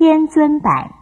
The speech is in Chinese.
天尊版。